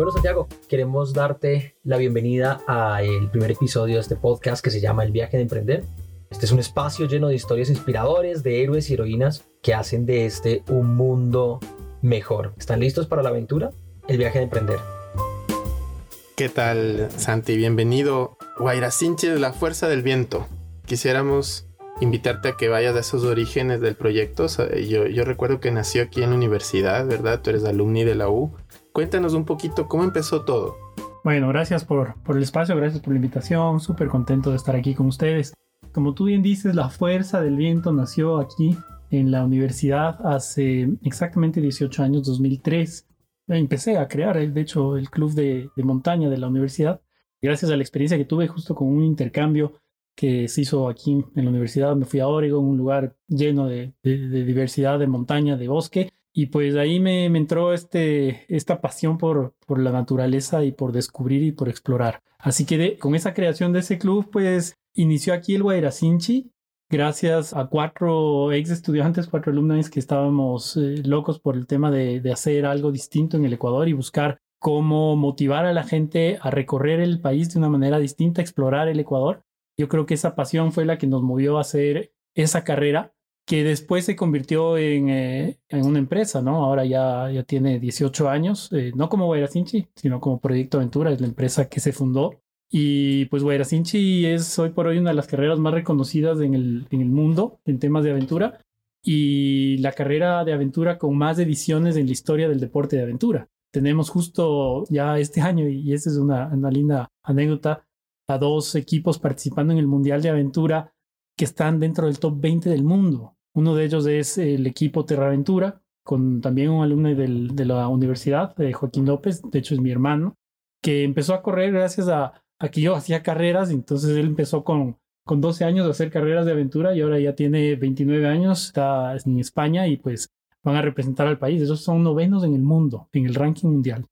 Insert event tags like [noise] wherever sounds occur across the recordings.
Bueno, Santiago, queremos darte la bienvenida al primer episodio de este podcast que se llama El viaje de emprender. Este es un espacio lleno de historias inspiradores, de héroes y heroínas que hacen de este un mundo mejor. ¿Están listos para la aventura? El viaje de emprender. ¿Qué tal, Santi? Bienvenido. Guairacinchi de la Fuerza del Viento. Quisiéramos invitarte a que vayas a esos orígenes del proyecto. Yo, yo recuerdo que nació aquí en la universidad, ¿verdad? Tú eres alumni de la U. Cuéntanos un poquito cómo empezó todo. Bueno, gracias por, por el espacio, gracias por la invitación, súper contento de estar aquí con ustedes. Como tú bien dices, la fuerza del viento nació aquí en la universidad hace exactamente 18 años, 2003. Empecé a crear, eh, de hecho, el club de, de montaña de la universidad, gracias a la experiencia que tuve justo con un intercambio que se hizo aquí en la universidad. Me fui a Oregon, un lugar lleno de, de, de diversidad, de montaña, de bosque, y pues ahí me, entró este, esta pasión por, por la naturaleza y por descubrir y por explorar. Así que con esa creación de ese club, pues inició aquí el Guairacinchi, gracias a cuatro ex estudiantes, cuatro alumnos que estábamos eh, locos por el tema de, de hacer algo distinto en el Ecuador y buscar cómo motivar a la gente a recorrer el país de una manera distinta, explorar el Ecuador. Yo creo que esa pasión fue la que nos movió a hacer esa carrera que después se convirtió en, eh, en, una empresa, ¿no? Ahora ya, ya tiene 18 años, eh, no como Guairacinchi, sino como Proyecto Aventura, es la empresa que se fundó. Y pues Guairacinchi es hoy por hoy una de las carreras más reconocidas en el, en el mundo en temas de aventura y la carrera de aventura con más ediciones en la historia del deporte de aventura. Tenemos justo ya este [laughs] año, y esa es una, una linda anécdota, a dos equipos participando en el Mundial de Aventura que están dentro del top 20 del mundo. Uno de ellos es el equipo Terraventura, con también un alumno de la universidad, de Joaquín López, de hecho es mi hermano, que empezó a correr gracias a, a que yo hacía carreras, entonces él empezó con, con 12 años a hacer carreras de aventura y ahora ya tiene 29 años, está en España y pues van a representar al país. Esos son novenos en el mundo, en el ranking mundial.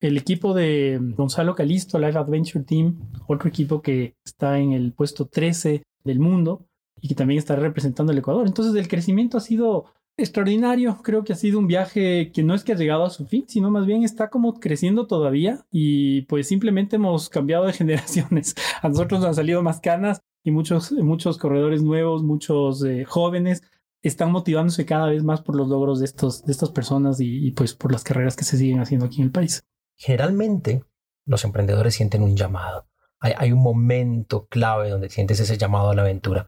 El equipo de Gonzalo Calisto, Live Adventure Team, otro equipo que está en el puesto 13 del mundo, y que también está representando el Ecuador. Entonces el crecimiento ha sido extraordinario. Creo que ha sido un viaje que no es que ha llegado a su fin, sino más bien está como creciendo todavía y pues simplemente hemos cambiado de [laughs] generaciones. A nosotros nos han salido más canas y muchos, muchos corredores nuevos, muchos eh, jóvenes están motivándose cada vez más por los logros de, estos, de estas personas y, y pues por las carreras que se siguen haciendo aquí en el país. Generalmente los emprendedores sienten un llamado. Hay, hay un momento clave donde sientes ese llamado a la aventura.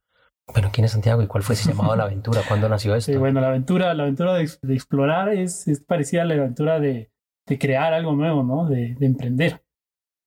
Bueno, ¿quién es Santiago y cuál fue ese llamado a la aventura? ¿Cuándo nació [laughs] esto? Bueno, la aventura, la aventura de, de explorar es, es, parecida a la aventura de, de crear algo nuevo, ¿no? De, de, emprender.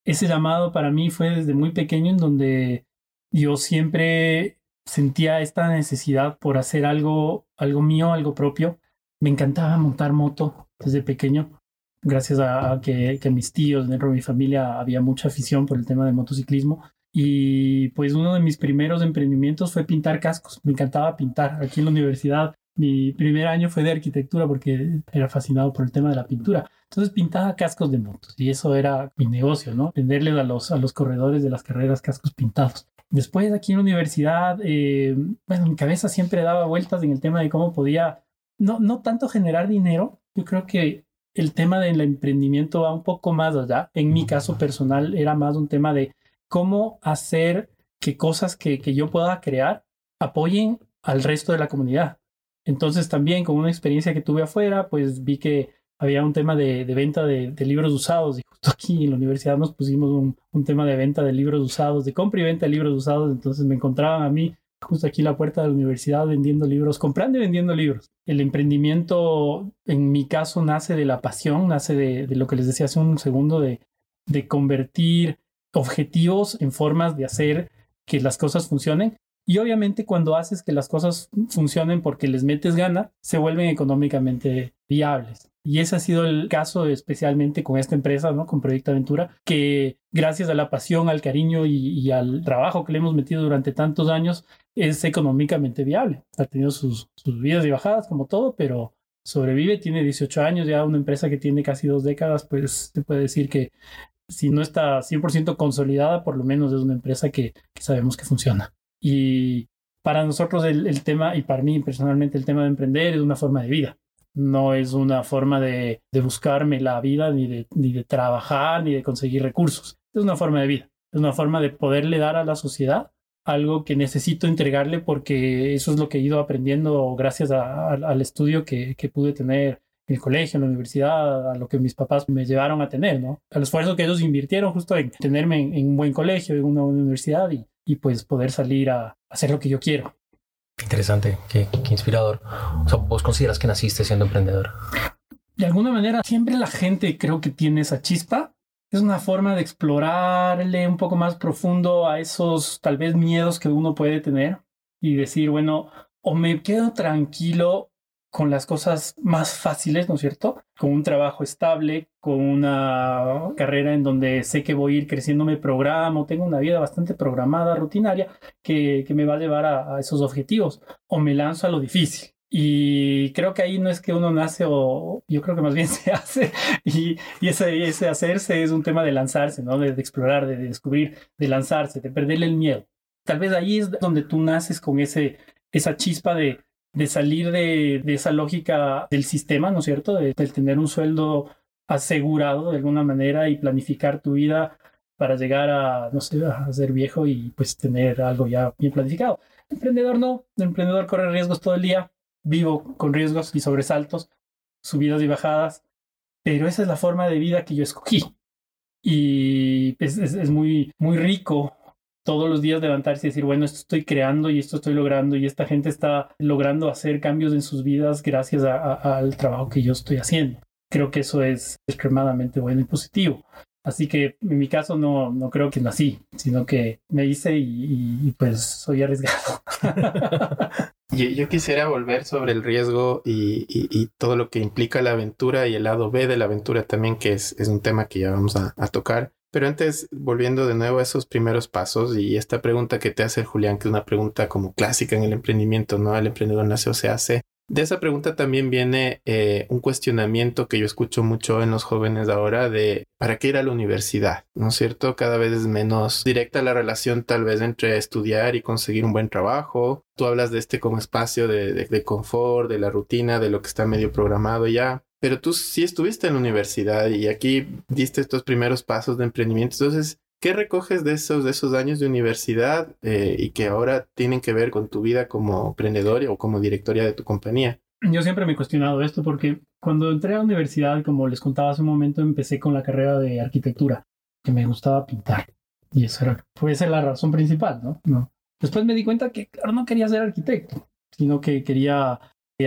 Ese llamado para mí fue desde muy pequeño en donde yo siempre sentía esta necesidad por hacer algo, algo mío, algo propio. Me encantaba montar moto desde pequeño, gracias a, a que, que mis tíos, dentro de mi familia, había mucha afición por el tema del motociclismo. Y pues uno de mis primeros emprendimientos fue pintar cascos. Me encantaba pintar. Aquí en la universidad mi primer año fue de arquitectura porque era fascinado por el tema de la pintura. Entonces pintaba cascos de motos y eso era mi negocio, ¿no? Venderles a los, a los corredores de las carreras cascos pintados. Después aquí en la universidad, eh, bueno, mi cabeza siempre daba vueltas en el tema de cómo podía, no, no tanto generar dinero, yo creo que el tema del emprendimiento va un poco más allá. En mi caso personal era más un tema de cómo hacer que cosas que, que yo pueda crear apoyen al resto de la comunidad. Entonces también con una experiencia que tuve afuera, pues vi que había un tema de, venta de, de, libros usados y justo aquí en la universidad nos pusimos un, un, tema de venta de libros usados, de compra y venta de libros usados, entonces me encontraban a mí justo aquí en la puerta de la universidad vendiendo libros, comprando y vendiendo libros. El emprendimiento en mi caso nace de la pasión, nace de, de lo que les decía hace un segundo, de, de convertir objetivos en formas de hacer que las cosas funcionen. Y obviamente cuando haces que las cosas funcionen porque les metes gana, se vuelven económicamente viables. Y ese ha sido el caso especialmente con esta empresa, ¿no? Con Proyecto Aventura, que gracias a la pasión, al cariño y, y al trabajo que le hemos metido durante tantos años, es económicamente viable. Ha tenido sus, sus vidas y bajadas como todo, pero sobrevive, tiene 18 años, ya una empresa que tiene casi dos décadas, pues te puede decir que si no está 100% consolidada, por lo menos es una empresa que, sabemos que funciona. Y para nosotros el, tema, y para mí personalmente el tema de emprender es una forma de vida. No es una forma de, buscarme la vida, ni de, trabajar, ni de conseguir recursos. Es una forma de vida. Es una forma de poderle dar a la sociedad algo que necesito entregarle porque eso es lo que he ido aprendiendo gracias al estudio que, pude tener en el colegio, la universidad, a lo que mis papás me llevaron a tener, ¿no? Al esfuerzo que ellos invirtieron justo en tenerme en, un buen colegio, en una universidad y, y pues poder salir a hacer lo que yo quiero. Interesante, qué, qué inspirador. O sea, ¿vos consideras que naciste siendo emprendedor? De alguna manera, siempre la gente creo que tiene esa chispa. Es una forma de explorarle un poco más profundo a esos tal vez miedos que uno puede tener y decir, bueno, o me quedo tranquilo con las cosas más fáciles, ¿no es cierto? Con un trabajo estable, con una carrera en donde sé que voy a ir creciendo, me programo, tengo una vida bastante programada, rutinaria, que, que me va a llevar a, esos objetivos, o me lanzo a lo difícil. Y creo que ahí no es que uno nace o yo creo que más bien [laughs] se hace y, y ese, ese hacerse es un tema de lanzarse, ¿no? De, explorar, de, de, descubrir, de lanzarse, de perderle el miedo. Tal vez ahí es donde tú naces con ese, esa chispa de, de salir de, esa lógica del sistema, ¿no es cierto? De, tener un sueldo asegurado de alguna manera y planificar tu vida para llegar a, no sé, a ser viejo y pues tener algo ya bien planificado. El emprendedor no, el emprendedor corre riesgos todo el día, vivo con riesgos y sobresaltos, subidas y bajadas, pero esa es la forma de vida que yo escogí. Y es, es muy, muy rico todos los días levantarse y decir, bueno, esto estoy creando y esto estoy logrando y esta gente está logrando hacer cambios en sus vidas gracias al trabajo que yo estoy haciendo. Creo que eso es extremadamente bueno y positivo. Así que en mi caso no, no creo que nací, sino que me hice y, pues soy arriesgado. [laughs] yo, yo, quisiera volver sobre el riesgo y, y, todo lo que implica la aventura y el lado B de la aventura también, que es, es un tema que ya vamos a, a tocar. Pero antes, volviendo de nuevo a esos primeros pasos y esta pregunta que te hace Julián, que es una pregunta como clásica en el emprendimiento, ¿no? El emprendedor nace o se hace. De esa pregunta también viene eh, un cuestionamiento que yo escucho mucho en los jóvenes ahora de ¿para qué ir a la universidad? ¿No es cierto? Cada vez es menos directa la relación tal vez entre estudiar y conseguir un buen trabajo. Tú hablas de este como espacio de, de confort, de la rutina, de lo que está medio programado ya pero tú sí estuviste en la universidad y aquí diste estos primeros pasos de emprendimiento. Entonces, ¿qué recoges de esos, de esos años de universidad eh, y que ahora tienen que ver con tu vida como emprendedor o como directoria de tu compañía? Yo siempre me he cuestionado esto porque cuando entré a la universidad, como les contaba hace un momento, empecé con la carrera de arquitectura, que me gustaba pintar. Y eso era, fue la razón principal, ¿no? no. Después me di cuenta que, claro, no quería ser arquitecto, sino que quería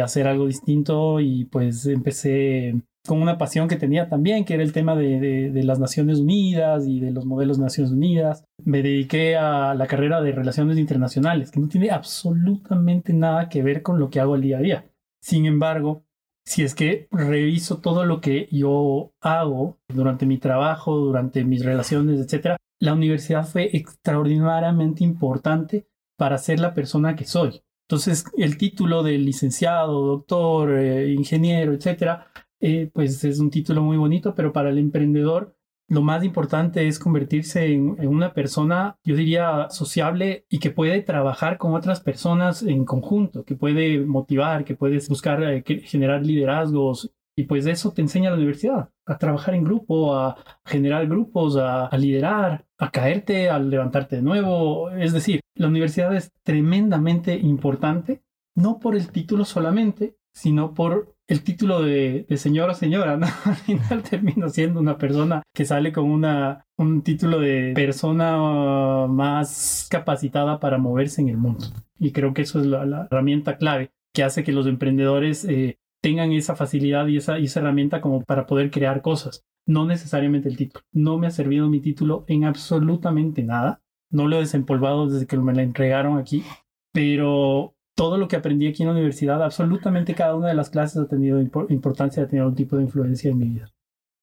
hacer algo distinto y pues empecé con una pasión que tenía también, que era el tema de, de, las Naciones Unidas y de los modelos de Naciones Unidas. Me dediqué a la carrera de Relaciones Internacionales, que no tiene absolutamente nada que ver con lo que hago el día a día. Sin embargo, si es que reviso todo lo que yo hago durante mi trabajo, durante mis relaciones, etc., la universidad fue extraordinariamente importante para ser la persona que soy. Entonces, el título de licenciado, doctor, eh, ingeniero, etcétera, eh, pues es un título muy bonito, pero para el emprendedor lo más importante es convertirse en, una persona, yo diría, sociable y que puede trabajar con otras personas en conjunto, que puede motivar, que puede buscar eh, generar liderazgos. Y pues eso te enseña la universidad, a trabajar en grupo, a generar grupos, a liderar, a caerte, a levantarte de nuevo. Es decir, la universidad es tremendamente importante, no por el título solamente, sino por el título de, señor o señora, ¿no? [laughs] Al final termino siendo una persona que sale con una, un título de persona más capacitada para moverse en el mundo. Y creo que eso es la, herramienta clave que hace que los emprendedores eh, tengan esa facilidad y esa, y esa herramienta como para poder crear cosas. No necesariamente el título. No me ha servido mi título en absolutamente nada no lo he desempolvado desde que me la entregaron aquí, pero todo lo que aprendí aquí en la universidad, absolutamente cada una de las clases ha tenido importancia, ha tenido algún tipo de influencia en mi vida.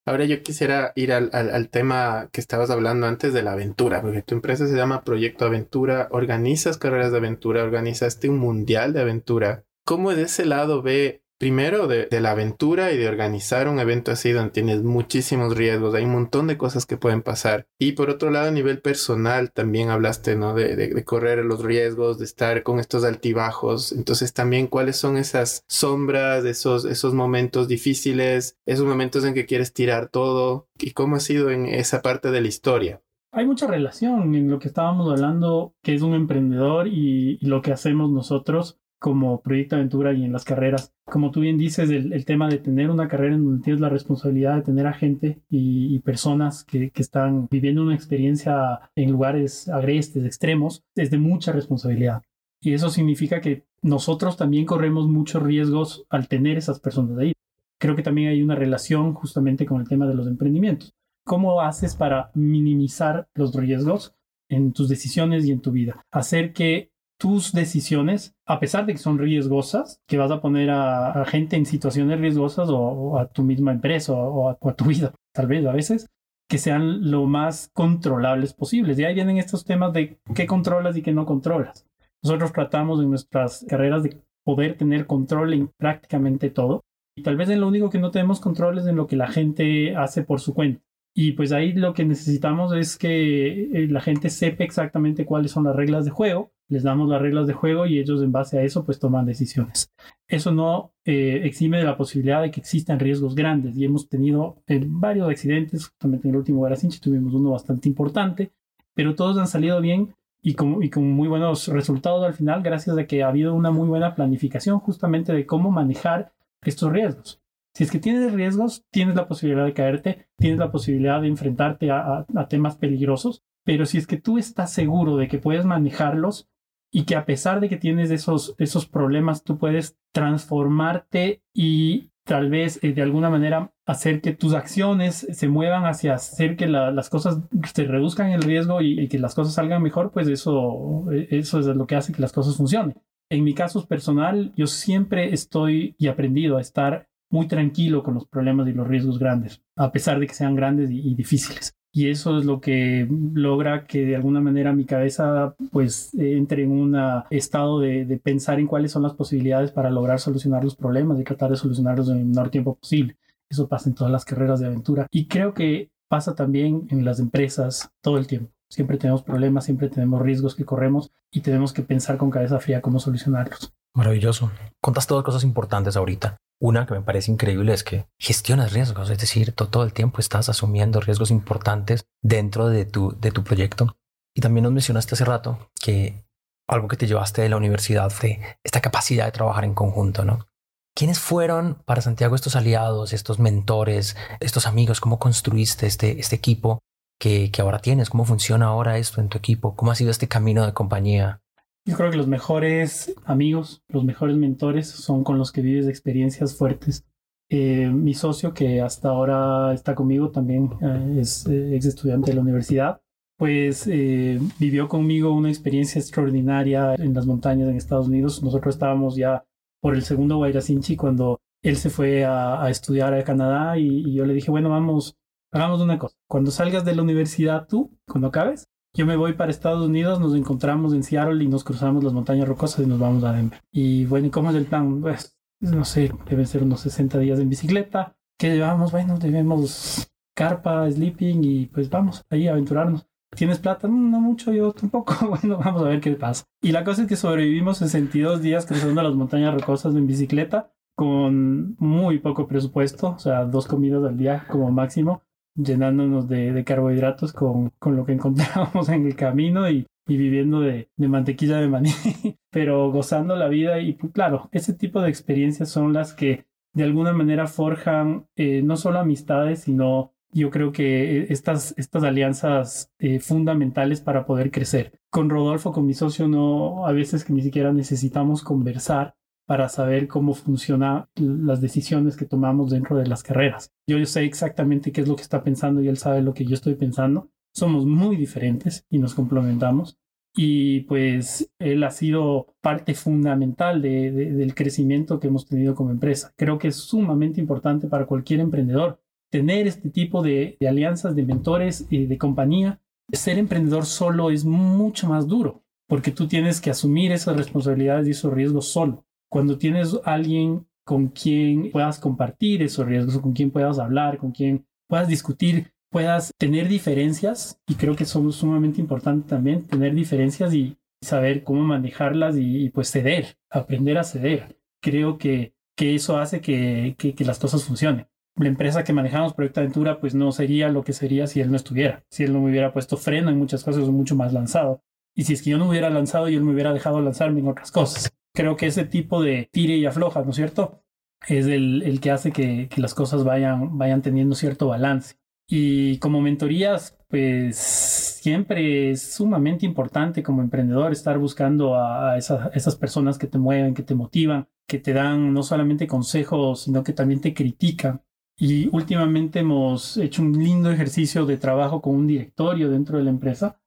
Ahora yo quisiera ir al, al, tema que estabas hablando antes de la aventura, porque tu empresa se llama Proyecto Aventura, organizas carreras de aventura, organizaste un mundial de aventura. ¿Cómo de ese lado ve primero de, la aventura y de organizar un evento así donde tienes muchísimos riesgos, hay un montón de cosas que pueden pasar. Y por otro lado, a nivel personal, también hablaste, ¿no? De, de, correr los riesgos, de estar con estos altibajos. Entonces también cuáles son esas sombras, esos, esos momentos difíciles, esos momentos en que quieres tirar todo y cómo ha sido en esa parte de la historia hay mucha relación en lo que estábamos hablando, que es un emprendedor y, lo que hacemos nosotros como proyecto aventura y en las carreras. Como tú bien dices, el, tema de tener una carrera en donde tienes la responsabilidad de tener a gente y, personas que, que, están viviendo una experiencia en lugares agrestes, extremos, es de mucha responsabilidad. Y eso significa que nosotros también corremos muchos riesgos al tener esas personas ahí. Creo que también hay una relación justamente con el tema de los emprendimientos. ¿Cómo haces para minimizar los riesgos en tus decisiones y en tu vida? Hacer que tus decisiones, a pesar de que son riesgosas, que vas a poner a, gente en situaciones riesgosas o, a tu misma empresa o, a, tu vida, tal vez a veces, que sean lo más controlables posibles. Y ahí vienen estos temas de qué controlas y qué no controlas. Nosotros tratamos en nuestras carreras de poder tener control en prácticamente todo. Y tal vez en lo único que no tenemos control es en lo que la gente hace por su cuenta. Y pues ahí lo que necesitamos es que eh, la gente sepa exactamente cuáles son las reglas de juego. Les damos las reglas de juego y ellos en base a eso pues toman decisiones. Eso no eh, exime de la posibilidad de que existan riesgos grandes y hemos tenido varios accidentes, justamente en el último Garacinchi tuvimos uno bastante importante, pero todos han salido bien y con, y con muy buenos resultados al final gracias a que ha habido una muy buena planificación justamente de cómo manejar estos riesgos. Si es que tienes riesgos, tienes la posibilidad de caerte, tienes la posibilidad de enfrentarte a, temas peligrosos, pero si es que tú estás seguro de que puedes manejarlos y que a pesar de que tienes esos, esos problemas, tú puedes transformarte y tal vez eh, de alguna manera hacer que tus acciones se muevan hacia hacer que las cosas se reduzcan el riesgo y, que las cosas salgan mejor, pues eso, eh, eso es lo que hace que las cosas funcionen. En mi caso personal, yo siempre estoy y aprendido a estar muy tranquilo con los problemas y los riesgos grandes, a pesar de que sean grandes y, difíciles. Y eso es lo que logra que de alguna manera mi cabeza pues entre en un estado de, pensar en cuáles son las posibilidades para lograr solucionar los problemas y tratar de solucionarlos en el menor tiempo posible. Eso pasa en todas las carreras de aventura. Y creo que pasa también en las empresas todo el tiempo. Siempre tenemos problemas, siempre tenemos riesgos que corremos y tenemos que pensar con cabeza fría cómo solucionarlos. Maravilloso. Contaste dos cosas importantes ahorita. Una que me parece increíble es que gestionas riesgos, es decir, todo el tiempo estás asumiendo riesgos importantes dentro de tu, de tu proyecto. Y también nos mencionaste hace rato que algo que te llevaste de la universidad fue esta capacidad de trabajar en conjunto, ¿no? ¿Quiénes fueron para Santiago estos aliados, estos mentores, estos amigos? ¿Cómo construiste este, este equipo que, que ahora tienes? ¿Cómo funciona ahora esto en tu equipo? ¿Cómo ha sido este camino de compañía? Yo creo que los mejores amigos, los mejores mentores son con los que vives experiencias fuertes. Eh, mi socio, que hasta ahora está conmigo, también eh, es eh, ex estudiante de la universidad, pues vivió conmigo una experiencia extraordinaria en las montañas en Estados Unidos. Nosotros estábamos ya por el segundo Guairacinchi cuando él se fue a, estudiar a Canadá y, y, yo le dije, bueno, vamos, hagamos una cosa. Cuando salgas de la universidad tú, cuando acabes, yo me voy para Estados Unidos, nos encontramos en Seattle y nos cruzamos las montañas rocosas y nos vamos a Denver. Y bueno, ¿y cómo es el plan? Pues, no sé, deben ser unos 60 días en bicicleta. ¿Qué llevamos? Bueno, debemos carpa, sleeping y pues vamos ahí a aventurarnos. ¿Tienes plata? Mm, no, mucho, yo tampoco. [laughs] Bueno, vamos a ver qué pasa. Y la cosa es que sobrevivimos 62 días cruzando las montañas rocosas en bicicleta con muy poco presupuesto, o sea, dos comidas al día como máximo llenándonos de, carbohidratos con, con, lo que [laughs] encontrábamos en el camino y, y viviendo de, de, mantequilla de maní, [laughs] pero gozando la vida y pues, claro, ese tipo de experiencias son las que de alguna manera forjan eh, no solo amistades, sino yo creo que estas, estas alianzas eh, fundamentales para poder crecer. Con Rodolfo, con mi socio, no, a veces que ni siquiera necesitamos conversar, para saber cómo funcionan las decisiones que tomamos dentro de las carreras. Yo, sé exactamente qué es lo que está pensando y él sabe lo que yo estoy pensando. Somos muy diferentes y nos complementamos. Y pues él ha sido parte fundamental del crecimiento que hemos tenido como empresa. Creo que es sumamente importante para cualquier emprendedor tener este tipo de, de alianzas, de mentores y de compañía. Ser emprendedor solo es mucho más duro porque tú tienes que asumir esas responsabilidades y esos riesgos solo cuando tienes alguien con quien puedas compartir esos riesgos, con quien puedas hablar, con quien puedas discutir, puedas tener diferencias. Y creo que son sumamente importante también tener diferencias y saber cómo manejarlas y, pues ceder, aprender a ceder. Creo que, que eso hace que, que, las cosas funcionen la empresa que manejamos, Proyecto Aventura, pues no sería lo que sería si él no estuviera, si él no me hubiera puesto freno en muchas cosas, mucho más lanzado. Y si es que yo no hubiera lanzado y él me hubiera dejado lanzarme en otras cosas. Creo que ese tipo de tire y afloja, ¿no es cierto? Es el, el que hace que, que, las cosas vayan, vayan teniendo cierto balance. Y como mentorías, pues siempre es sumamente importante como emprendedor estar buscando a, esas personas que te mueven, que te motivan, que te dan no solamente consejos, sino que también te critican y últimamente hemos hecho un lindo ejercicio de trabajo con un directorio dentro de la empresa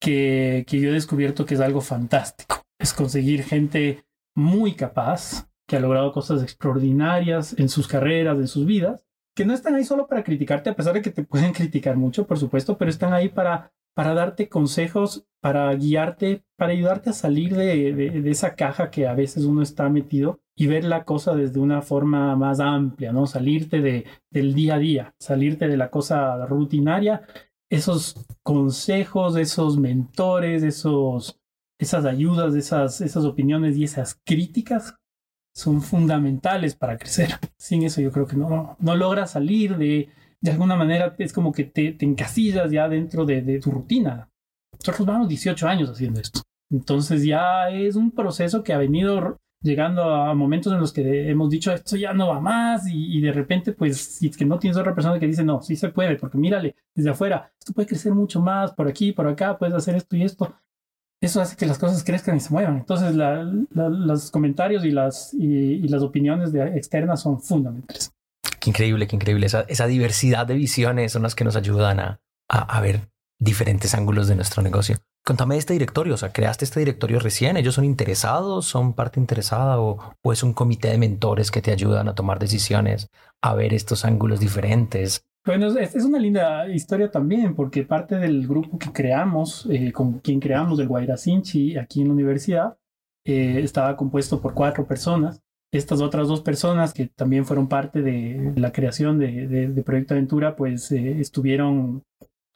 que, que yo he descubierto que es algo fantástico. Es conseguir gente muy capaz, que ha logrado cosas extraordinarias en sus carreras, en sus vidas, que no están ahí solo para criticarte, a pesar de que te [laughs] pueden criticar mucho, por supuesto, pero están ahí para para darte consejos, para guiarte, para ayudarte a salir de, de, esa caja que a veces uno está metido y ver la cosa desde una forma más amplia, ¿no? Salirte de, del día a día, salirte de la cosa rutinaria. Esos consejos, esos mentores, esos, esas ayudas, esas, esas opiniones y esas críticas son fundamentales para crecer. Sin eso yo creo que no, no logras salir de, de alguna manera es como que te, te encasillas ya dentro de, de, tu rutina. Nosotros vamos 18 años haciendo esto. Entonces ya es un proceso que ha venido llegando a momentos en los que hemos dicho esto ya no va más y, de repente pues si es que no tienes otra persona que dice no, sí se puede, porque mírale desde afuera, esto puede crecer mucho más por aquí, por acá, puedes hacer esto y esto. Eso hace que las cosas crezcan y se muevan. Entonces la, los comentarios y las, y, las opiniones de, externas son fundamentales. Qué increíble, qué increíble. Esa, esa diversidad de visiones son las que nos ayudan a, a, a, ver diferentes ángulos de nuestro negocio. Contame de este directorio, o sea, creaste este directorio recién, ellos son interesados, son parte interesada o, o es un comité de mentores que te ayudan a tomar decisiones, a ver estos ángulos diferentes. Bueno, es, una linda historia también, porque parte del grupo que creamos, eh, con quien creamos el Guaira Sinchi aquí en la universidad, eh, estaba compuesto por cuatro personas estas otras dos personas que también fueron parte de la creación de Proyecto Aventura, pues eh, estuvieron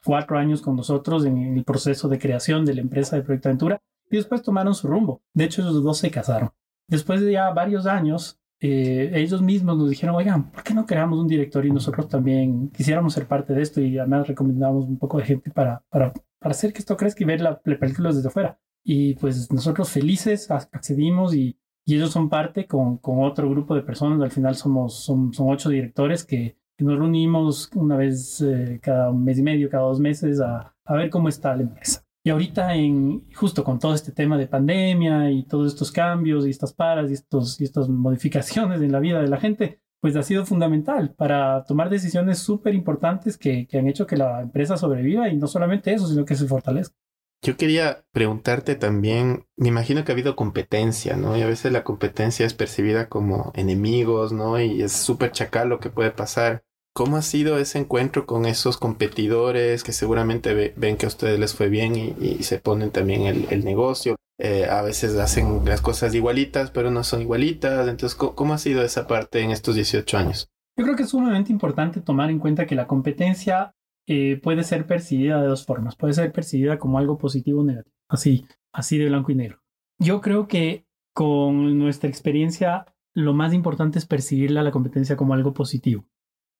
cuatro años con nosotros en el proceso de creación de la empresa de Proyecto Aventura y después tomaron su rumbo. De hecho, ellos dos se casaron. Después de ya varios años, eh, ellos mismos nos dijeron, oigan, ¿por qué no creamos un directorio y nosotros también quisiéramos ser parte de esto? Y además recomendamos un poco de gente para, para, para hacer que esto crezca y ver la, la película desde afuera. Y pues nosotros felices accedimos y y ellos son parte con, con otro grupo de personas. Al final somos son, son ocho directores que, que, nos reunimos una vez eh, cada mes y medio, cada dos meses a, a, ver cómo está la empresa. Y ahorita, en, justo con todo este tema de pandemia y todos estos cambios y estas paras y, estos, y estas modificaciones en la vida de la gente, pues ha sido fundamental para tomar decisiones súper importantes que, que han hecho que la empresa sobreviva y no solamente eso, sino que se fortalezca. Yo quería preguntarte también, me imagino que ha habido competencia, ¿no? Y a veces la competencia es percibida como enemigos, ¿no? Y es súper chacal lo que puede pasar. ¿Cómo ha sido ese encuentro con esos competidores que seguramente ve, ven que a ustedes les fue bien y, y se ponen también el, el negocio? Eh, a veces hacen las cosas igualitas, pero no son igualitas. Entonces, ¿cómo, ¿cómo ha sido esa parte en estos 18 años? Yo creo que es sumamente importante tomar en cuenta que la competencia eh, puede ser percibida de dos formas. Puede ser percibida como algo positivo o negativo. Así, así de blanco y negro. Yo creo que con nuestra experiencia, lo más importante es percibirla la competencia como algo positivo.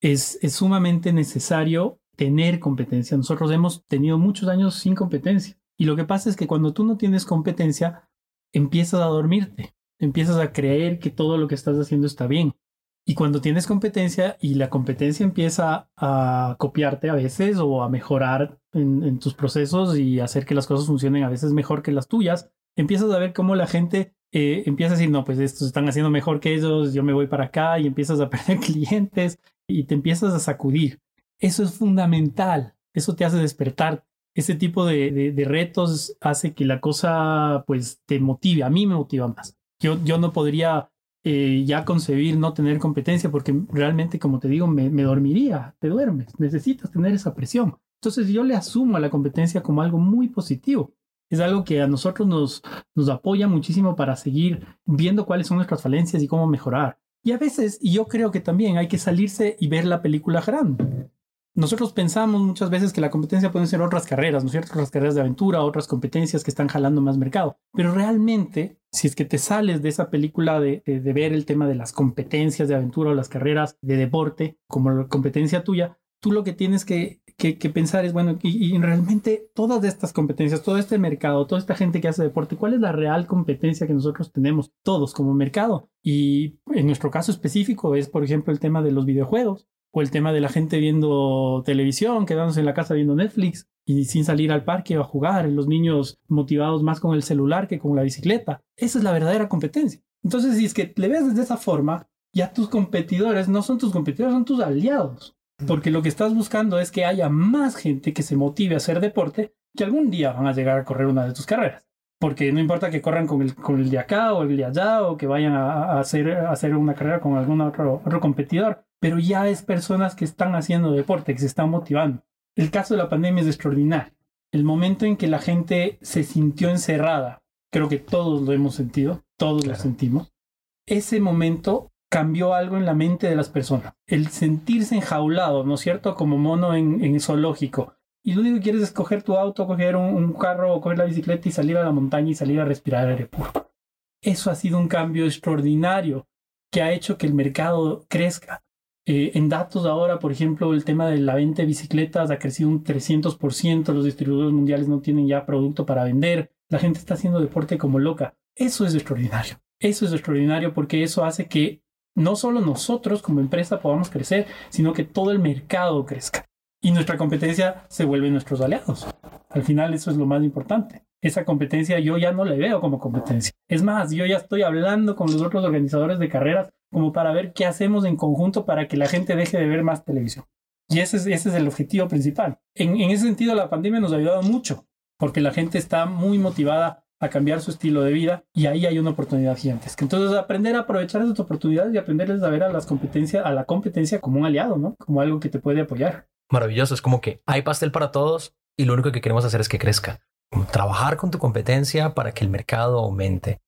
Es, sumamente necesario tener competencia. Nosotros hemos tenido muchos años sin competencia. Y lo que pasa es que cuando tú no tienes competencia, empiezas a dormirte, empiezas a creer que todo lo que estás haciendo está bien. Y cuando tienes competencia y la competencia empieza a copiarte a veces o a mejorar en, tus procesos y hacer que las cosas funcionen a veces mejor que las tuyas, empiezas a ver cómo la gente eh, empieza a decir, no, pues estos están haciendo mejor que ellos, yo me voy para acá y empiezas a [laughs] perder clientes y te empiezas a sacudir. Eso es fundamental, eso te hace despertar. Ese tipo de, de, retos hace que la cosa pues te motive, a mí me motiva más. Yo, yo no podría eh, ya concebir no tener competencia, porque realmente, como te digo, me, me, dormiría, te duermes, necesitas tener esa presión. Entonces yo le asumo a la competencia como algo muy positivo. Es algo que a nosotros nos, nos apoya muchísimo para seguir viendo cuáles son nuestras falencias y cómo mejorar. Y a veces, y yo creo que también hay que salirse y ver la película grande. Nosotros pensamos muchas veces que la competencia pueden ser otras carreras, ¿no es cierto? Otras carreras de aventura, otras competencias que están jalando más mercado. Pero realmente, si es que te sales de esa película de, de, ver el tema de las competencias de aventura o las carreras de deporte como la competencia tuya, tú lo que tienes que, pensar es, bueno, y, y, realmente todas estas competencias, todo este mercado, toda esta gente que hace deporte, ¿cuál es la real competencia que nosotros tenemos todos como mercado? Y en nuestro caso específico es, por ejemplo, el tema de los videojuegos o el tema de la gente viendo televisión, quedándose en la casa viendo Netflix y sin salir al parque o a jugar, los niños motivados más con el celular que con la bicicleta. Esa es la verdadera competencia. Entonces, si es que le ves de esa forma, ya tus competidores no son tus competidores, son tus aliados. Porque lo que estás buscando es que haya más gente que se motive a hacer deporte que algún día van a llegar a correr una de tus carreras. Porque no importa que corran con el, con el de acá o el de allá o que vayan a, hacer, a hacer una carrera con algún otro, otro competidor pero ya es personas que están haciendo deporte, que se están motivando. El caso de la pandemia es extraordinario. El momento en que la gente se sintió encerrada, creo que todos lo hemos sentido, todos lo sentimos, ese momento cambió algo en la mente de las personas. El sentirse enjaulado, ¿no es cierto? Como mono en, en zoológico. Y lo único que quieres es coger tu auto, coger un, carro o coger la bicicleta y salir a la montaña y salir a respirar aire puro. Eso ha sido un cambio extraordinario que ha hecho que el mercado crezca. Eh, en datos ahora, por ejemplo, el tema de la venta de bicicletas ha crecido un 300%, los distribuidores mundiales no tienen ya producto para vender, la gente está haciendo deporte como loca. Eso es extraordinario. Eso es extraordinario porque eso hace que no solo nosotros como empresa podamos crecer, sino que todo el mercado crezca. Y nuestra competencia se vuelve nuestros aliados. Al final eso es lo más importante. Esa competencia yo ya no la veo como competencia. Es más, yo ya estoy hablando con los otros organizadores de carreras como para ver qué hacemos en conjunto para que la gente deje de ver más televisión. Y ese es, el objetivo principal. En ese sentido, la pandemia nos ha ayudado mucho, porque la gente está muy motivada a cambiar su estilo de vida y ahí hay una oportunidad gigantesca. Entonces, aprender a aprovechar esas oportunidades y aprenderles a ver a las competencias, a la competencia como un aliado, ¿no? Como algo que te puede apoyar. Maravilloso, es como que hay pastel para todos y lo único que queremos hacer es que crezca. Trabajar con tu competencia para que el mercado aumente.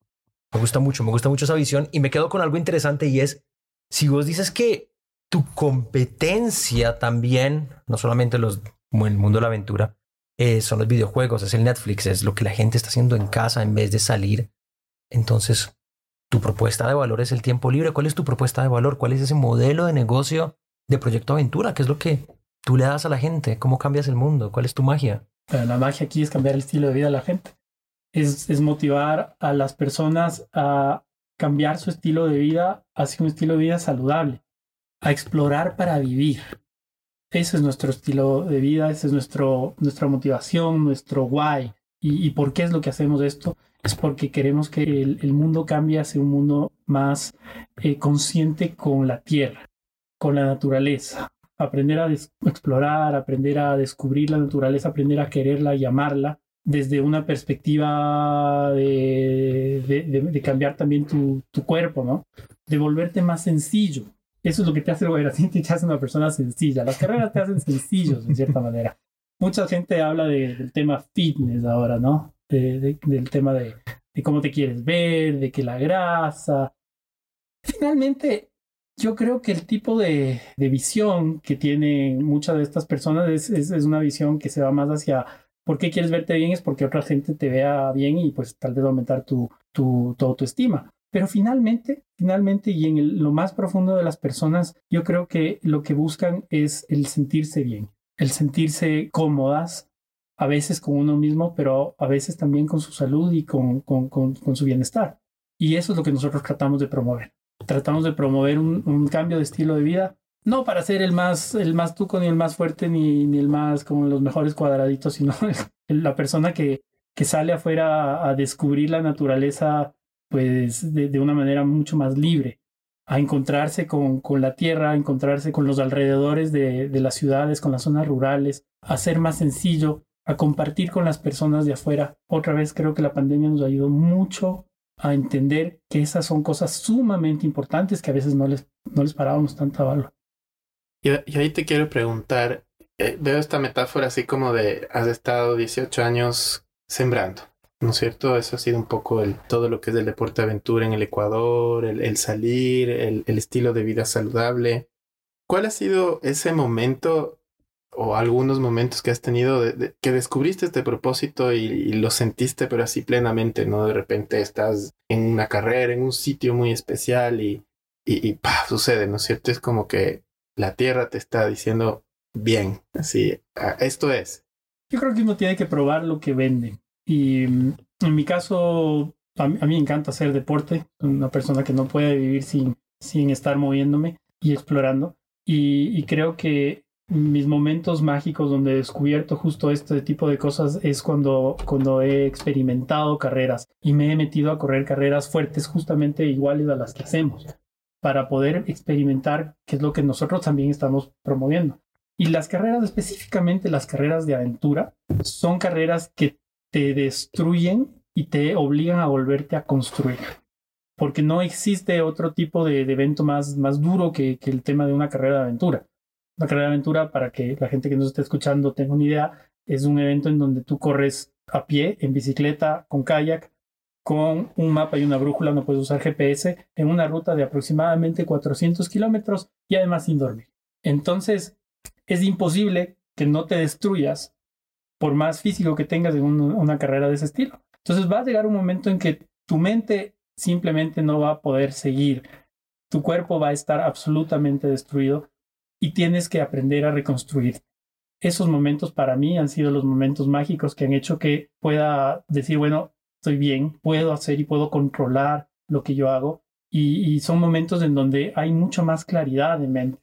Me gusta mucho, me gusta mucho esa visión y me quedo con algo interesante y es, si vos dices que tu competencia también, no solamente los, el mundo de la aventura, eh, son los videojuegos, es el Netflix, es lo que la gente está haciendo en casa en vez de salir. Entonces, tu propuesta de valor es el tiempo libre. ¿Cuál es tu propuesta de valor? ¿Cuál es ese modelo de negocio de Proyecto Aventura? ¿Qué es lo que tú le das a la gente? ¿Cómo cambias el mundo? ¿Cuál es tu magia? La magia aquí es cambiar el estilo de vida de la gente es, motivar a las personas a cambiar su estilo de vida hacia un estilo de vida saludable, a explorar para vivir. Ese es nuestro estilo de vida, esa es nuestro, nuestra motivación, nuestro why. ¿Y, por qué es lo que hacemos esto? Es porque queremos que el, mundo cambie hacia un mundo más eh, consciente con la tierra, con la naturaleza. Aprender a explorar, aprender a descubrir la naturaleza, aprender a quererla y amarla desde una perspectiva de, de, cambiar también tu, tu, cuerpo, ¿no? De volverte más sencillo. Eso es lo que te hace el te hace una persona sencilla. Las carreras te hacen sencillos, en cierta manera. Mucha gente habla del tema fitness ahora, ¿no? del tema de, cómo te quieres ver, de que la grasa. Finalmente, yo creo que el tipo de, visión que tienen muchas de estas personas es una visión que se va más hacia ¿Por qué quieres verte bien? Es porque otra gente te vea bien y pues tal vez aumentar tu, tu, tu autoestima. Pero finalmente, finalmente y en lo más profundo de las personas, yo creo que lo que buscan es el sentirse bien, el sentirse cómodas, a veces con uno mismo, pero a veces también con su salud y con, con, con, su bienestar. Y eso es lo que nosotros tratamos de promover. Tratamos de promover un, un cambio de estilo de vida no para ser el más, el más tuco, ni el más fuerte, ni, ni el más como los mejores cuadraditos, sino [laughs] la persona que, que sale afuera a, descubrir la naturaleza pues de, una manera mucho más libre, a encontrarse con, con la tierra, a encontrarse con los alrededores de, de, las ciudades, con las zonas rurales, a ser más sencillo, a compartir con las personas de afuera. Otra vez creo que la pandemia nos ayudó mucho a entender que esas son cosas sumamente importantes que a veces no les, no les parábamos tanta valor. Y, ahí te quiero preguntar, eh, veo esta metáfora así como de has estado 18 años sembrando ¿no es cierto? Eso ha sido un poco todo lo que es el deporte aventura en el Ecuador, el, salir, el, estilo de vida saludable. ¿Cuál ha sido ese momento o algunos momentos que has tenido que descubriste este propósito y, lo sentiste, pero así plenamente, ¿no? De repente estás en una carrera, en un sitio muy especial y, y, y sucede, ¿no es cierto? Es como que la tierra te está diciendo, bien, así, ah, esto es. Yo creo que uno tiene que probar lo que vende. Y mm, en mi caso, a mí, me encanta hacer deporte, una persona que no puede vivir sin, sin estar moviéndome y explorando. Y, y creo que mis momentos mágicos donde he descubierto justo este tipo de cosas es cuando, cuando he experimentado carreras y me he metido a correr carreras fuertes justamente iguales a las que hacemos para poder experimentar qué es lo que nosotros también estamos promoviendo. Y las carreras, específicamente las carreras de aventura, son carreras que te destruyen y te obligan a volverte a construir. Porque no existe otro tipo de, evento más, más duro que, que el tema de una carrera de aventura una carrera de aventura, para que la gente que nos esté escuchando tenga una idea, es un evento en donde tú corres a pie, en bicicleta, con kayak, con un mapa y una brújula, no puedes usar GPS, en una ruta de aproximadamente 400 kilómetros y además sin dormir. Entonces, es imposible que no te destruyas por más físico que tengas en una carrera de ese estilo. Entonces va a llegar un momento en que tu mente simplemente no va a poder seguir. Tu cuerpo va a estar absolutamente destruido y tienes que aprender a reconstruir. Esos momentos para mí han sido los momentos mágicos que han hecho que pueda decir, bueno, estoy bien, puedo hacer y puedo controlar lo que yo hago. Y, son momentos en donde hay mucha más claridad en mente,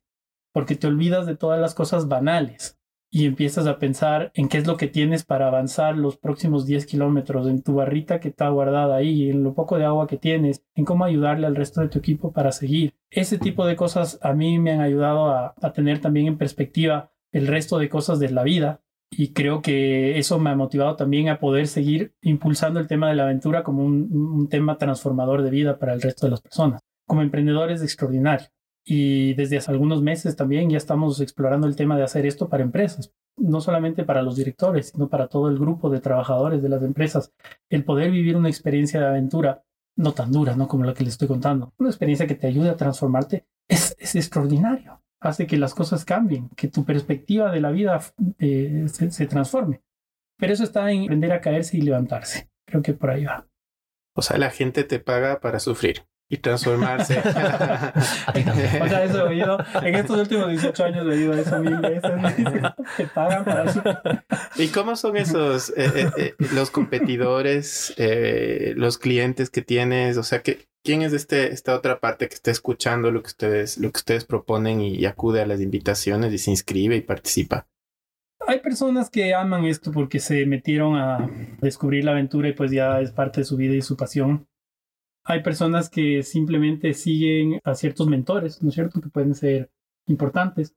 porque te olvidas de todas las cosas banales y empiezas a pensar en qué es lo que tienes para avanzar los próximos 10 kilómetros, en tu barrita que está guardada ahí, en lo poco de agua que tienes, en cómo ayudarle al resto de tu equipo para seguir. Ese tipo de cosas a mí me han ayudado a, tener también en perspectiva el resto de cosas de la vida y creo que eso me ha motivado también a poder seguir impulsando el tema de la aventura como un, tema transformador de vida para el resto de las personas. Como emprendedores extraordinario. Y desde hace algunos meses también ya estamos explorando el tema de hacer esto para empresas, no solamente para los directores, sino para todo el grupo de trabajadores de las empresas. El poder vivir una experiencia de aventura no tan dura, no como la que les estoy contando, una experiencia que te ayude a transformarte, es, es extraordinario. Hace que las cosas cambien, que tu perspectiva de la vida eh, se, se transforme. Pero eso está en aprender a caerse y levantarse. Creo que por ahí va. O sea, la gente te paga para sufrir y transformarse. [laughs] [laughs] o sea, eso he oído, en estos últimos 18 años he oído eso mil veces. Te [laughs] pagan para eso. ¿Y cómo son esos, eh, eh, eh, los competidores, los clientes que tienes? O sea, que, ¿quién es este, esta otra parte que está escuchando lo que ustedes, lo que ustedes proponen y acude a las invitaciones y se inscribe y participa? Hay personas que aman esto porque se metieron a descubrir la aventura y pues ya es parte de su vida y su pasión hay personas que simplemente siguen a ciertos mentores, ¿no es cierto? Que pueden ser importantes.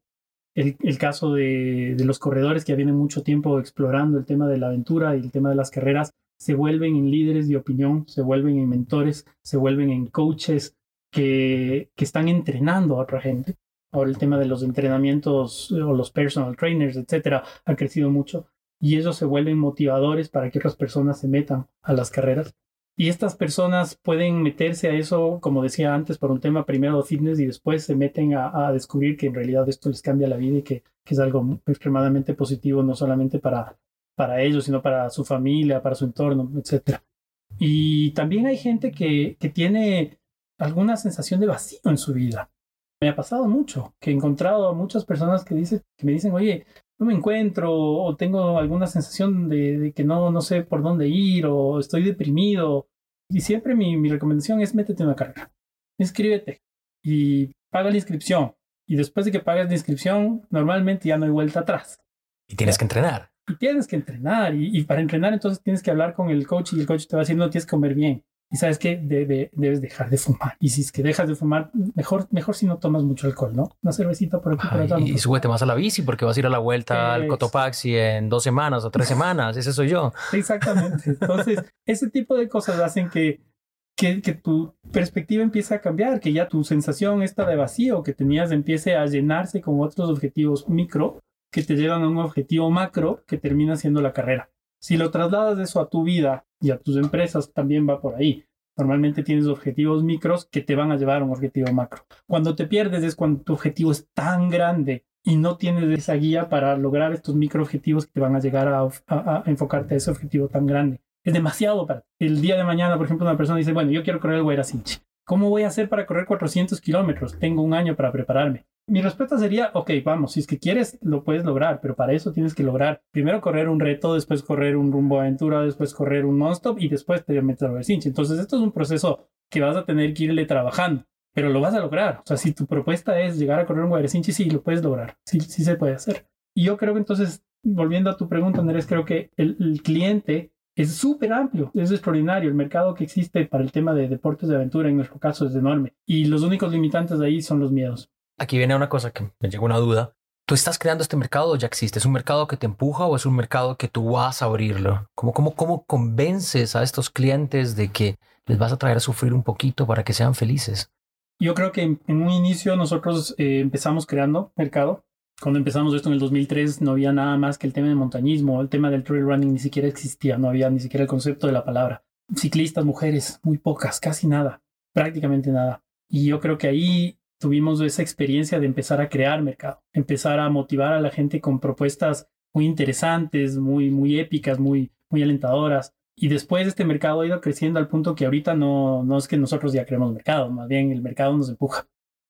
El, caso de, los corredores que ya vienen mucho tiempo explorando el tema de la aventura y el tema de las carreras, se vuelven en líderes de opinión, se vuelven en mentores, se vuelven en coaches que, que están entrenando a otra gente. Ahora el tema de los entrenamientos o los personal trainers, etcétera, ha crecido mucho y ellos se vuelven motivadores para que otras personas se metan a las carreras. Y estas personas pueden meterse a eso, como decía antes, por un tema primero de fitness y después se meten a, descubrir que en realidad esto les cambia la vida y que, es algo extremadamente positivo, no solamente para, para ellos, sino para su familia, para su entorno, etc. Y también hay gente que, que tiene alguna sensación de vacío en su vida. Me ha pasado mucho, que he encontrado a muchas personas que, dicen, que me dicen, oye, no me encuentro o tengo alguna sensación de, que no, no sé por dónde ir o estoy deprimido. Y siempre mi, mi recomendación es métete en una carrera, inscríbete y paga la inscripción. Y después de que pagas la inscripción, normalmente ya no hay vuelta atrás. Y tienes que entrenar. Y tienes que entrenar. Y, y, para entrenar entonces tienes que hablar con el coach y el coach te va a decir, no, tienes que comer bien. Y sabes que debe, debes dejar de fumar. Y si es que dejas de fumar, mejor, mejor si no tomas mucho alcohol, ¿no? Una cervecita por aquí, por allá. Y súbete más a la bici porque vas a ir a la vuelta al Cotopaxi en dos semanas o tres [laughs] semanas. Ese soy yo. Exactamente. [laughs] Entonces, ese tipo de cosas hacen que, que, que, tu perspectiva empiece a cambiar, que ya tu sensación esta de vacío que tenías empiece a llenarse con otros objetivos micro que te llevan a un objetivo macro que termina siendo la carrera. Si lo trasladas eso a tu vida y a tus empresas también va por ahí. Normalmente tienes objetivos micros que te van a llevar a un objetivo macro. Cuando te pierdes es cuando tu objetivo es tan grande y no tienes esa guía para lograr estos micro objetivos que te van a llegar a, enfocarte a ese objetivo tan grande. Es demasiado para El día de mañana, por ejemplo, una persona dice, bueno, yo quiero correr el Guairacinchi. ¿Cómo voy a hacer para correr 400 kilómetros? Tengo un año para prepararme. Mi respuesta sería, ok, vamos, si es que quieres, lo puedes lograr, pero para eso tienes que lograr primero correr un reto, después correr un rumbo aventura, después correr un non-stop y después te metes a Versinch. Entonces, esto es un proceso que vas a tener que irle trabajando, pero lo vas a lograr. O sea, si tu propuesta es llegar a correr un Versinch, sí, lo puedes lograr, sí, sí se puede hacer. Y yo creo que entonces, volviendo a tu pregunta, Andrés, creo que el cliente es súper amplio, es extraordinario. El mercado que existe para el tema de deportes de aventura en nuestro caso es enorme. Y los únicos limitantes de ahí son los miedos. Aquí viene una cosa que me llegó una duda. ¿Tú estás creando este mercado o ya existe? ¿Es un mercado que te empuja o es un mercado que tú vas a abrirlo? ¿Cómo, cómo, cómo convences a estos clientes de que les vas a traer a sufrir un poquito para que sean felices? Yo creo que en, un inicio nosotros eh, empezamos creando mercado cuando empezamos esto en el 2003 no había nada más que el tema de montañismo, el tema del trail running ni siquiera existía, no había ni siquiera el concepto de la palabra. Ciclistas, mujeres, muy pocas, casi nada, prácticamente nada. Y yo creo que ahí tuvimos esa experiencia de empezar a crear mercado, empezar a motivar a la gente con propuestas muy interesantes, muy, muy épicas, muy, muy alentadoras. Y después este mercado ha ido creciendo al punto que ahorita no, no es que nosotros ya creemos mercado, más bien el mercado nos empuja.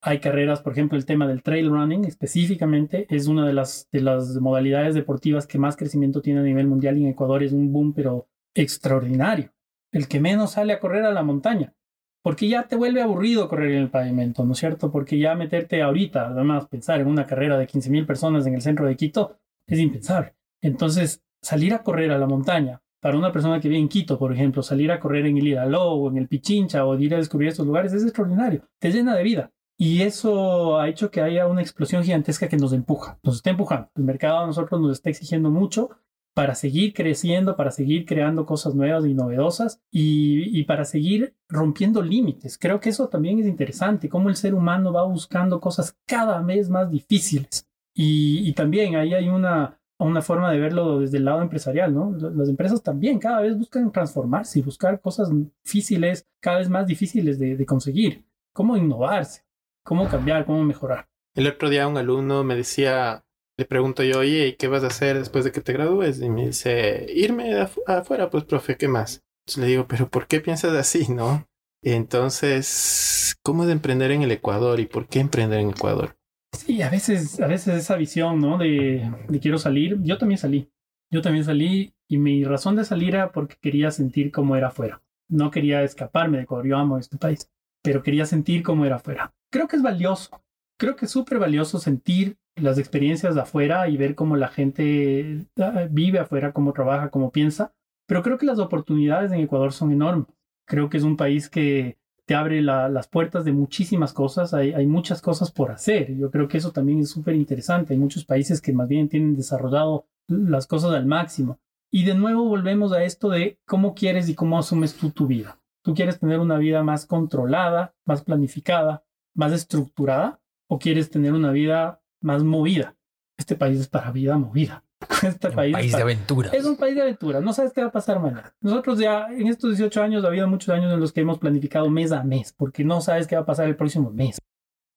Hay carreras, por ejemplo, el tema del trail running específicamente es una de las, de las modalidades deportivas que más crecimiento tiene a nivel mundial y en Ecuador es un boom, pero extraordinario. El que menos sale a correr a la montaña, porque ya te vuelve aburrido correr en el pavimento, ¿no es cierto? Porque ya meterte ahorita, además pensar en una carrera de 15.000 personas en el centro de Quito, es impensable. Entonces, salir a correr a la montaña, para una persona que vive en Quito, por ejemplo, salir a correr en el Hidalgo o en el Pichincha o ir a descubrir estos lugares es extraordinario, te llena de vida. Y eso ha hecho que haya una explosión gigantesca que nos empuja, nos está empujando. El mercado a nosotros nos está exigiendo mucho para seguir creciendo, para seguir creando cosas nuevas y novedosas y, para seguir rompiendo límites. Creo que eso también es interesante, cómo el ser humano va buscando cosas cada vez más difíciles. Y, y también ahí hay una, una forma de verlo desde el lado empresarial, ¿no? Las empresas también cada vez buscan transformarse y buscar cosas difíciles, cada vez más difíciles de, de conseguir. ¿Cómo innovarse? Cómo cambiar, cómo mejorar. El otro día un alumno me decía, le pregunto yo, oye, ¿y qué vas a hacer después de que te gradúes? Y me dice, irme afuera, pues, profe, ¿qué más? Entonces le digo, pero ¿por qué piensas así, [laughs] no? Entonces, ¿cómo es emprender en el Ecuador y por qué emprender en Ecuador? Sí, a veces, a veces esa visión, ¿no? De, de quiero salir. Yo también salí. Yo también salí y mi razón de salir era porque quería sentir cómo era afuera. No quería escaparme de Ecuador. Yo amo este país, pero quería sentir cómo era afuera creo que es valioso. Creo que es súper valioso sentir las experiencias de afuera y ver cómo la gente ah, vive afuera, cómo trabaja, cómo piensa. Pero creo que las oportunidades en Ecuador son enormes. Creo que es un país que te abre las puertas de muchísimas cosas. Hay, hay, muchas cosas por hacer. Yo creo que eso también es súper interesante. Hay muchos países que más bien tienen desarrollado las cosas al máximo. Y de nuevo volvemos a esto de cómo quieres y cómo asumes tú tu vida. Tú quieres tener una vida más controlada, más planificada, más estructurada o quieres tener una vida más movida? Este país es para vida movida. [laughs] Este país, país de aventura. Es un país de aventura. No sabes qué va a pasar mañana. Nosotros ya en estos 18 años ha habido muchos años en los que hemos planificado mes a mes porque no sabes qué va a pasar el próximo mes.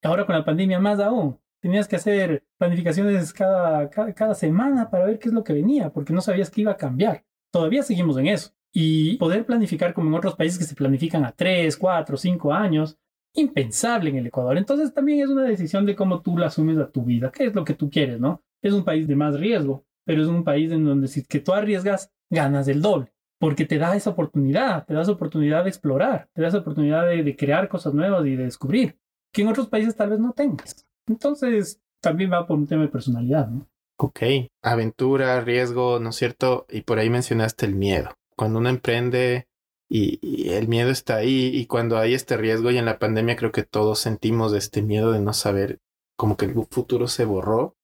Ahora con la pandemia más aún. Tenías que hacer planificaciones cada, cada, cada semana para ver qué es lo que venía porque no sabías qué iba a cambiar. Todavía seguimos en eso. Y poder planificar como en otros países que se planifican a 3, 4, 5 años, impensable en el Ecuador. Entonces también es una decisión de cómo tú la asumes a tu vida, qué es lo que tú quieres, ¿no? Es un país de más riesgo, pero es un país en donde si que tú arriesgas, ganas el doble, porque te da esa oportunidad, te da esa oportunidad de explorar, te da esa oportunidad de, de crear cosas nuevas y de descubrir, que en otros países tal vez no tengas. Entonces también va por un tema de personalidad, ¿no? Ok, aventura, riesgo, ¿no es cierto? Y por ahí mencionaste el miedo. Cuando uno emprende, y, el miedo está ahí y cuando hay este riesgo y en la pandemia creo que todos sentimos este miedo de no saber como que el futuro se borró.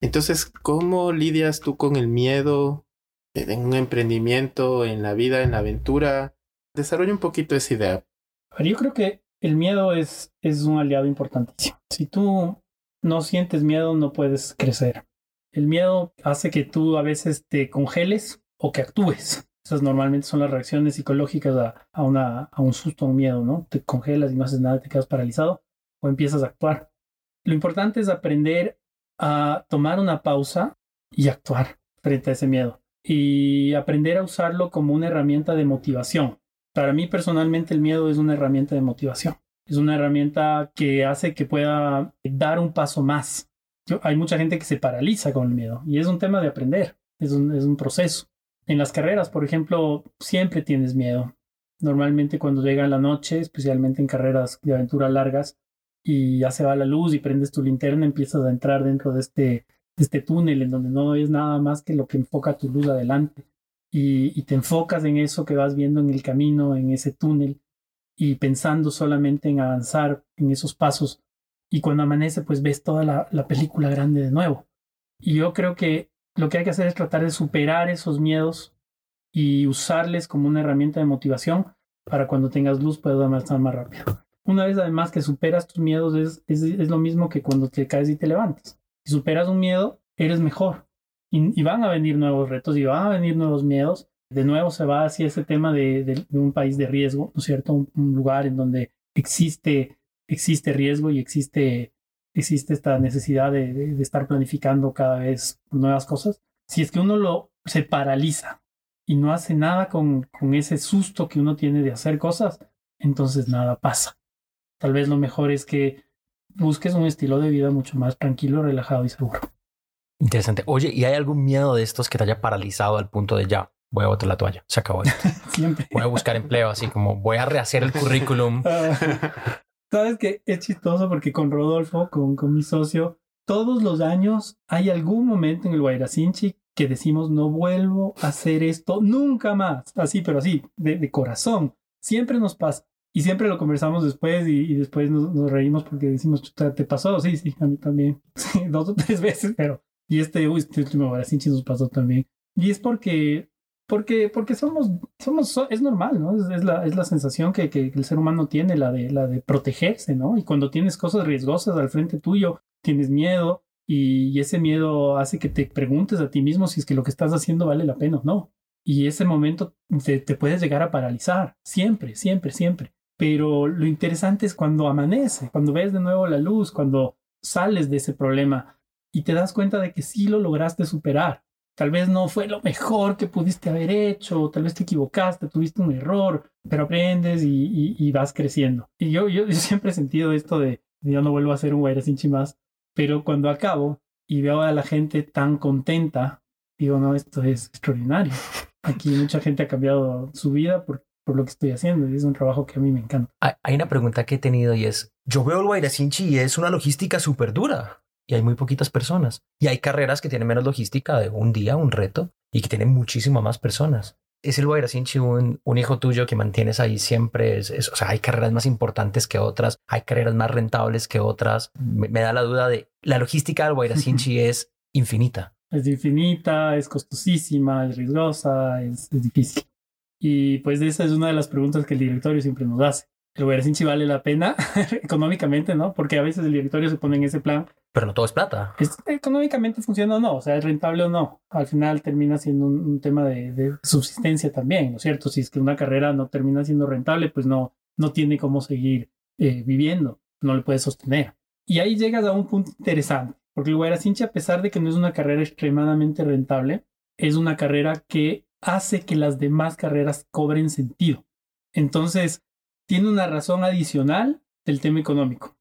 Entonces, ¿cómo lidias tú con el miedo en un emprendimiento, en la vida, en la aventura? Desarrolla un poquito esa idea. Yo creo que el miedo es, es un aliado importantísimo. Si tú no sientes miedo, no puedes crecer. El miedo hace que tú a veces te congeles o que actúes Esas normalmente son las reacciones psicológicas a, a, un susto, a un miedo, ¿no? Te congelas y no haces nada, te quedas paralizado o empiezas a actuar. Lo importante es aprender a tomar una pausa y actuar frente a ese miedo y aprender a usarlo como una herramienta de motivación. Para mí personalmente el miedo es una herramienta de motivación. Es una herramienta que hace que pueda dar un paso más. hay mucha gente que se paraliza con el miedo y es un tema de aprender, es un, es un proceso. En las carreras, por ejemplo, siempre tienes miedo. Normalmente cuando llega la noche, especialmente en carreras de aventura largas, y ya se va la luz y prendes tu linterna, empiezas a entrar dentro de este, este túnel en donde no es nada más que lo que enfoca tu luz adelante. Y, te enfocas en eso que vas viendo en el camino, en ese túnel, y pensando solamente en avanzar en esos pasos. Y cuando amanece, pues ves toda la película grande de nuevo. Y yo creo que lo que hay que hacer es tratar de superar esos miedos y usarles como una herramienta de motivación para cuando tengas luz puedas avanzar más rápido. Una vez además que superas tus miedos es, es, lo mismo que cuando te caes y te levantas. Si superas un miedo, eres mejor. Y, van a venir nuevos retos y van a venir nuevos miedos. De nuevo se va hacia ese tema de, un país de riesgo, ¿no es cierto? Un, lugar en donde existe, existe riesgo y existe, existe esta necesidad de, de estar planificando cada vez nuevas cosas. Si es que uno lo se paraliza y no hace nada con, con ese susto que uno tiene de hacer cosas, entonces nada pasa. Tal vez lo mejor es que busques un estilo de vida mucho más tranquilo, relajado y seguro. Interesante. Oye, ¿y hay algún miedo de estos que te haya paralizado al punto de ya, voy a botar la toalla, se acabó esto? [laughs] Siempre. Voy a buscar empleo, así como voy a rehacer el currículum. [laughs] Sabes que es chistoso porque con Rodolfo, con, con mi socio, todos los años hay algún momento en el Guairacinchi que decimos no vuelvo a hacer esto nunca más. Así, pero así, de, corazón. Siempre nos pasa. Y siempre lo conversamos después y, después nos, reímos porque decimos, ¿te pasó? Sí, sí, a mí también. [laughs] dos o tres veces, pero... Y este, este último Brasinchi nos pasó también. Y es porque, porque, porque somos, somos, es normal, ¿no? Es, la, es la sensación que, que, el ser humano tiene, la de, la de protegerse, ¿no? Y cuando tienes cosas riesgosas al frente tuyo, tienes miedo y, ese miedo hace que te preguntes a ti mismo si es que lo que estás haciendo vale la pena o no. Y ese momento te, te puedes llegar a paralizar, siempre, siempre, siempre. Pero lo interesante es cuando amanece, cuando ves de nuevo la luz, cuando sales de ese problema y te das cuenta de que sí lo lograste superar. Tal vez no fue lo mejor que pudiste haber hecho, tal vez te equivocaste, tuviste un error, pero aprendes y, vas creciendo. Y yo, yo, siempre he sentido esto de, yo no vuelvo a hacer un Guairacinchi más, pero cuando acabo y veo a la gente tan contenta, digo, no, esto es extraordinario. Aquí mucha gente ha cambiado su vida porque por lo que estoy haciendo y es un trabajo que a mí me encanta. Hay una pregunta que he tenido y es, yo veo el Guairacinchi y es una logística súper dura y hay muy poquitas personas. Y hay carreras que tienen menos logística de un día, un reto, y que tienen muchísimas más personas. ¿Es el Guairacinchi un, un hijo tuyo que mantienes ahí siempre? Es, o sea, hay carreras más importantes que otras, hay carreras más rentables que otras. Me, da la duda de, la logística del Guairacinchi [laughs] es infinita. Es infinita, es costosísima, es riesgosa, es difícil. Y pues esa es una de las preguntas que el directorio siempre nos hace. ¿El Guayaracinchi vale la pena [laughs] económicamente, no? Porque a veces el directorio se pone en ese plan. Pero no todo es plata. Es, económicamente funciona o no, o sea, es rentable o no. Al final termina siendo un, tema de, subsistencia también, ¿no es cierto? Si es que una carrera no termina siendo rentable, pues no, no tiene cómo seguir eh, viviendo, no le puedes sostener. Y ahí llegas a un punto interesante, porque el Guayaracinchi, a pesar de que no es una carrera extremadamente rentable, es una carrera que hace que las demás carreras cobren sentido. Entonces, tiene una razón adicional del tema económico.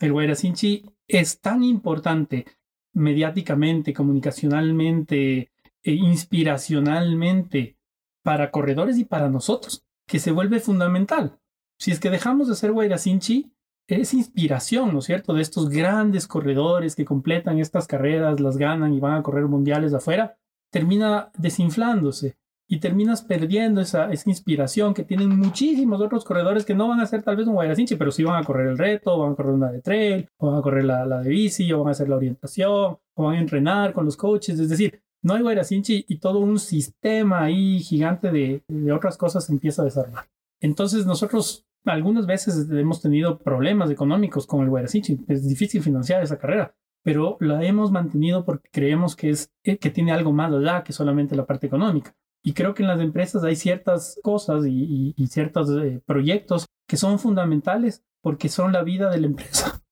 El Guairacinchi es tan importante mediáticamente, comunicacionalmente, e inspiracionalmente para corredores y para nosotros, que se vuelve fundamental. Si es que dejamos de ser Guairacinchi, es inspiración, ¿no es cierto?, de estos grandes corredores que completan estas carreras, las ganan y van a correr mundiales afuera termina desinflándose y terminas perdiendo esa, esa inspiración que tienen muchísimos otros corredores que no van a hacer tal vez un Guairacinchi, pero sí van a correr el reto, van a correr una de trail, o van a correr la, la de bici, o van a hacer la orientación, o van a entrenar con los coaches. Es decir, no hay Guairacinchi y todo un sistema ahí gigante de, de otras cosas empieza a desarmar. Entonces nosotros algunas veces hemos tenido problemas económicos con el Guairacinchi. Es difícil financiar esa carrera pero la hemos mantenido porque creemos que, es, eh, que tiene algo más allá que solamente la parte económica. Y creo que en las empresas hay ciertas cosas y, ciertos eh, proyectos que son fundamentales porque son la vida de la empresa. [laughs]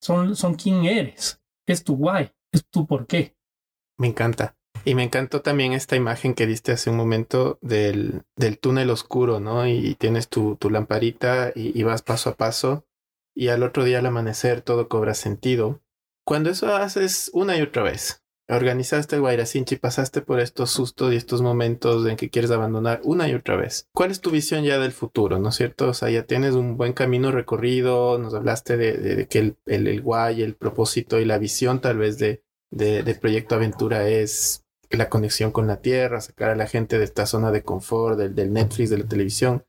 Son, son quién eres. Es tu why. Es tu por qué. Me encanta. Y me encantó también esta imagen que diste hace un momento del, del túnel oscuro, ¿no? Y tienes tu, tu lamparita y, y, vas paso a paso y al otro día al amanecer todo cobra sentido. Cuando eso haces una y otra vez, organizaste el Guairacinchi pasaste por estos sustos y estos momentos en que quieres abandonar una y otra vez. ¿Cuál es tu visión ya del futuro, no es cierto? O sea, ya tienes un buen camino recorrido, nos hablaste de, que el, el, el guay, el propósito y la visión tal vez de, de, de Proyecto Aventura es la conexión con la tierra, sacar a la gente de esta zona de confort, del, del Netflix, de la televisión.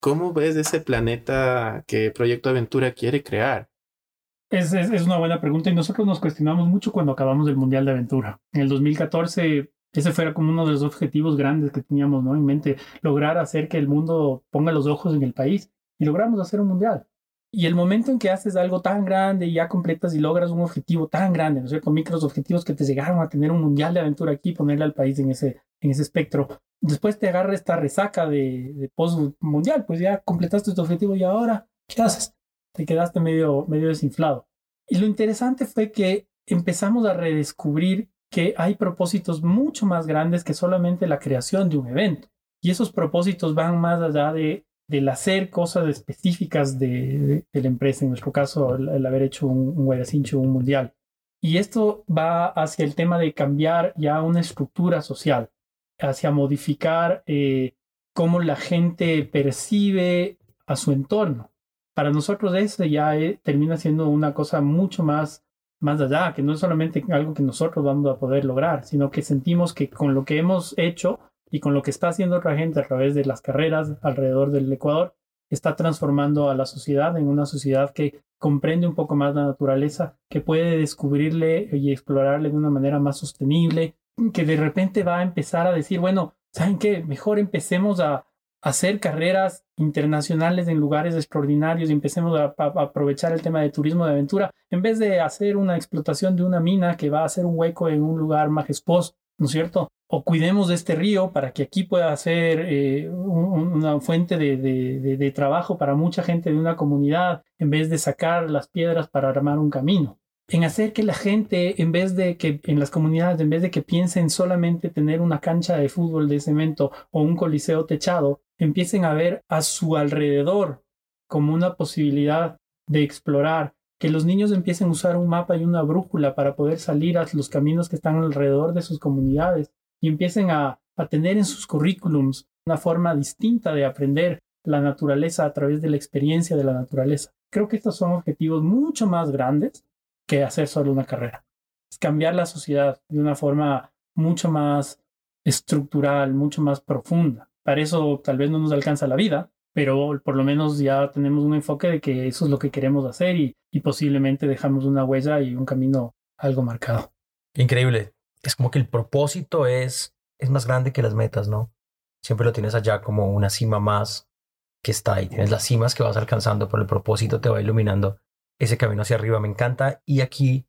¿Cómo ves ese planeta que Proyecto Aventura quiere crear? Es, es, es, una buena pregunta y nosotros nos cuestionamos mucho cuando acabamos el Mundial de Aventura. En el 2014 ese fuera como uno de los objetivos grandes que teníamos ¿no? en mente, lograr hacer que el mundo ponga los ojos en el país y logramos hacer un Mundial. Y el momento en que haces algo tan grande y ya completas y logras un objetivo tan grande, ¿no es cierto? Micros objetivos que te llegaron a tener un mundial de aventura aquí, ponerle al país en ese, en ese espectro. Después te agarra esta resaca de, de post mundial, pues ya completaste tu objetivo y ahora, ¿qué haces? Te quedaste medio, medio desinflado. Y lo interesante fue que empezamos a redescubrir que hay propósitos mucho más grandes que solamente la creación de un evento. Y esos propósitos van más allá de del hacer cosas específicas de, la empresa, en nuestro caso el, haber hecho un, un un mundial. Y esto va hacia el tema de cambiar ya una estructura social, hacia modificar eh, cómo la gente percibe a su entorno. Para nosotros eso ya eh, termina siendo una cosa mucho más, más allá, que no es solamente algo que nosotros vamos a poder lograr, sino que sentimos que con lo que hemos hecho y con lo que está haciendo otra gente a través de las carreras alrededor del Ecuador, está transformando a la sociedad en una sociedad que comprende un poco más la naturaleza, que puede descubrirle y explorarle de una manera más sostenible, que de repente va a empezar a decir, bueno, ¿saben qué? Mejor empecemos a hacer carreras internacionales en lugares extraordinarios y empecemos a, aprovechar el tema de turismo de aventura, en vez de hacer una explotación de una mina que va a hacer un hueco en un lugar majestuoso, ¿no es cierto? o cuidemos de este río para que aquí pueda ser eh, una fuente de, de, trabajo para mucha gente de una comunidad, en vez de sacar las piedras para armar un camino. En hacer que la gente, en vez de que en las comunidades, en vez de que piensen solamente tener una cancha de fútbol de cemento o un coliseo techado, empiecen a ver a su alrededor como una posibilidad de explorar, que los niños empiecen a usar un mapa y una brújula para poder salir a los caminos que están alrededor de sus comunidades y empiecen a, tener en sus currículums una forma distinta de aprender la naturaleza a través de la experiencia de la naturaleza. Creo que estos son objetivos mucho más grandes que hacer solo una carrera. Es cambiar la sociedad de una forma mucho más estructural, mucho más profunda. Para eso tal vez no nos alcanza la vida, pero por lo menos ya tenemos un enfoque de que eso es lo que queremos hacer y, posiblemente dejamos una huella y un camino algo marcado. Increíble es como que el propósito es, es más grande que las metas, ¿no? Siempre lo tienes allá como una cima más que está ahí. Tienes las cimas que vas alcanzando, pero el propósito te va iluminando ese camino hacia arriba. Me encanta. Y aquí,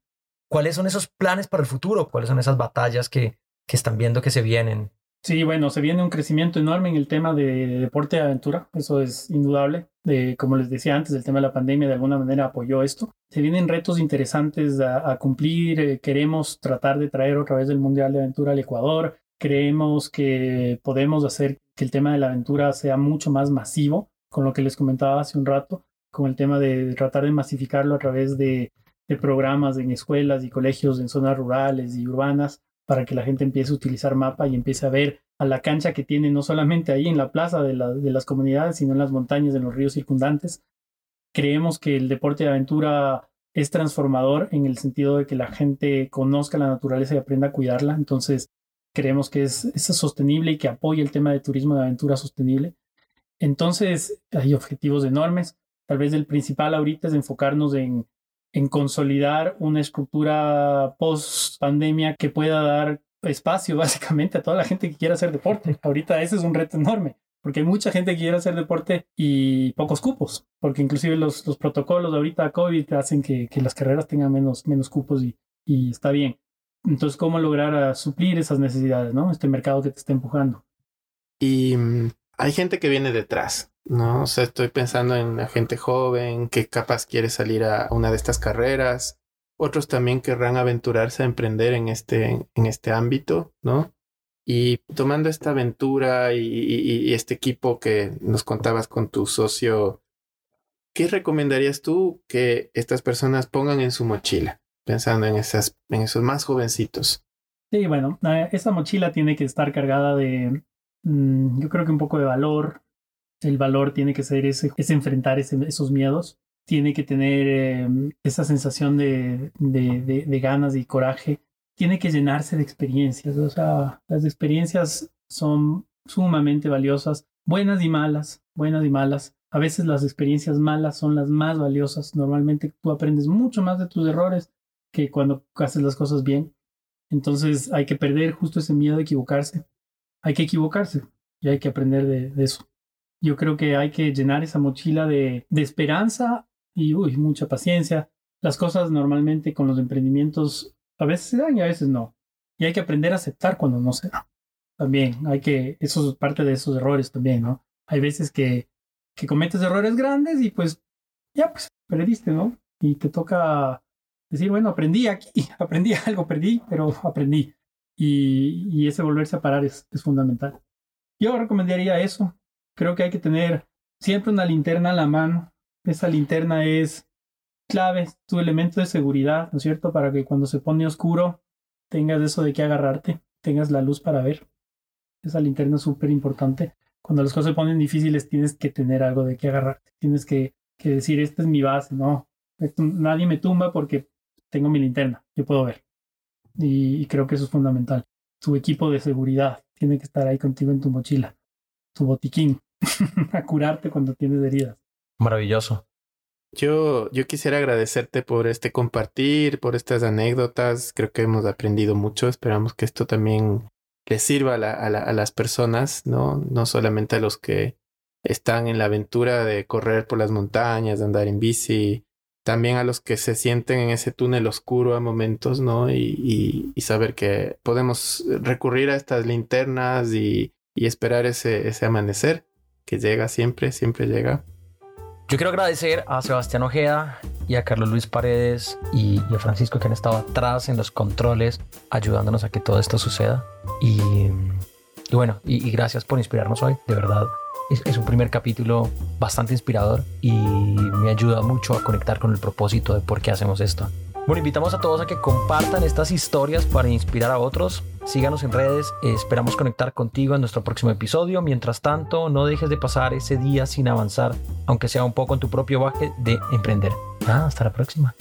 ¿cuáles son esos planes para el futuro? ¿Cuáles son esas batallas que, que están viendo que se vienen? Sí, bueno, se viene un crecimiento enorme en el tema de deporte de aventura, eso es indudable. De, como les decía antes, el tema de la pandemia de alguna manera apoyó esto. Se vienen retos interesantes a, cumplir. Eh, queremos tratar de traer otra vez el Mundial de Aventura al Ecuador. Creemos que podemos hacer que el tema de la aventura sea mucho más masivo, con lo que les comentaba hace un rato, con el tema de tratar de masificarlo a través de, de programas en escuelas y colegios en zonas rurales y urbanas para que la gente empiece a utilizar mapa y empiece a ver a la cancha que tiene no solamente ahí en la plaza de, de las comunidades, sino en las montañas, en los ríos circundantes. Creemos que el deporte de aventura es transformador en el sentido de que la gente conozca la naturaleza y aprenda a cuidarla. Entonces, creemos que es, es sostenible y que apoya el tema de turismo de aventura sostenible. Entonces, hay objetivos enormes. Tal vez el principal ahorita es enfocarnos en en consolidar una estructura post pandemia que pueda dar espacio [laughs] básicamente a toda la gente que quiera hacer deporte. Ahorita ese es un reto enorme, porque hay mucha gente que quiere hacer deporte y pocos cupos, porque inclusive los, los protocolos ahorita COVID hacen que, que, las carreras tengan menos, menos cupos y, y está bien. Entonces, ¿cómo lograr suplir esas necesidades, ¿no? Este mercado que te está empujando. Y mm, hay gente que viene detrás, ¿no? O sea, estoy pensando en la gente joven que capaz quiere salir a una de estas carreras. Otros también querrán aventurarse a emprender en este, en este ámbito, ¿no? Y tomando esta aventura y, este equipo que nos contabas con tu socio, ¿qué recomendarías tú que estas personas pongan en su mochila? Pensando en, en esos más jovencitos. Sí, bueno, eh, esa mochila tiene que estar cargada de, mm, yo creo que un poco de valor. El valor tiene que ser ese, es enfrentar esos miedos. Tiene que tener em, esa sensación de, de, de ganas y coraje tiene que llenarse de experiencias. O sea, las experiencias son sumamente valiosas, buenas y malas, buenas y malas. A veces las experiencias malas son las más valiosas. Normalmente tú aprendes mucho más de tus errores que cuando haces las cosas bien. Entonces hay que perder justo ese miedo de equivocarse. Hay que equivocarse y hay que aprender de, eso. Yo creo que hay que llenar esa mochila de, de esperanza y mucha paciencia. Las cosas normalmente con los emprendimientos a veces se dan y a veces no. Y hay que aprender a aceptar cuando no se da. También hay que, eso es parte de esos errores también, ¿no? Hay veces que, que cometes errores grandes y pues ya, pues perdiste, ¿no? Y te toca decir, bueno, aprendí aquí, [laughs] aprendí algo, perdí, pero aprendí. Y, ese volverse a parar es fundamental. Yo recomendaría eso. Creo que hay que tener siempre una linterna a la mano. Esa linterna es clave, tu elemento de seguridad, ¿no es cierto? Para que cuando se pone oscuro tengas eso de que agarrarte, tengas la luz para ver. Esa linterna es súper importante. Cuando las cosas se ponen difíciles tienes que tener algo de que agarrarte. Tienes que, que decir, esta es mi base, no. nadie me tumba porque tengo mi linterna, yo puedo ver. Y, creo que eso es fundamental. Tu equipo de seguridad tiene que estar ahí contigo en tu mochila, tu botiquín, [laughs] a curarte cuando tienes heridas. Maravilloso. Yo, yo quisiera agradecerte por este compartir, por estas anécdotas. Creo que hemos aprendido mucho. Esperamos que esto también les sirva a, a, las personas, ¿no? No solamente a los que están en la aventura de correr por las montañas, de andar en bici, también a los que se sienten en ese túnel oscuro a momentos, ¿no? Y, y, saber que podemos recurrir a estas linternas y, y esperar ese, ese amanecer que llega siempre, siempre llega. Yo quiero agradecer a Sebastián Ojeda y a Carlos Luis Paredes y, a Francisco que han estado atrás en los controles ayudándonos a que todo esto suceda. Y, bueno, y, gracias por inspirarnos hoy, de verdad. Es, un primer capítulo bastante inspirador y me ayuda mucho a conectar con el propósito de por qué hacemos esto. Bueno, invitamos a todos a que compartan estas historias para inspirar a otros. Síganos en redes, esperamos conectar contigo en nuestro próximo episodio. Mientras tanto, no dejes de pasar ese día sin avanzar, aunque sea un poco en tu propio baje de emprender. Ah, hasta la próxima.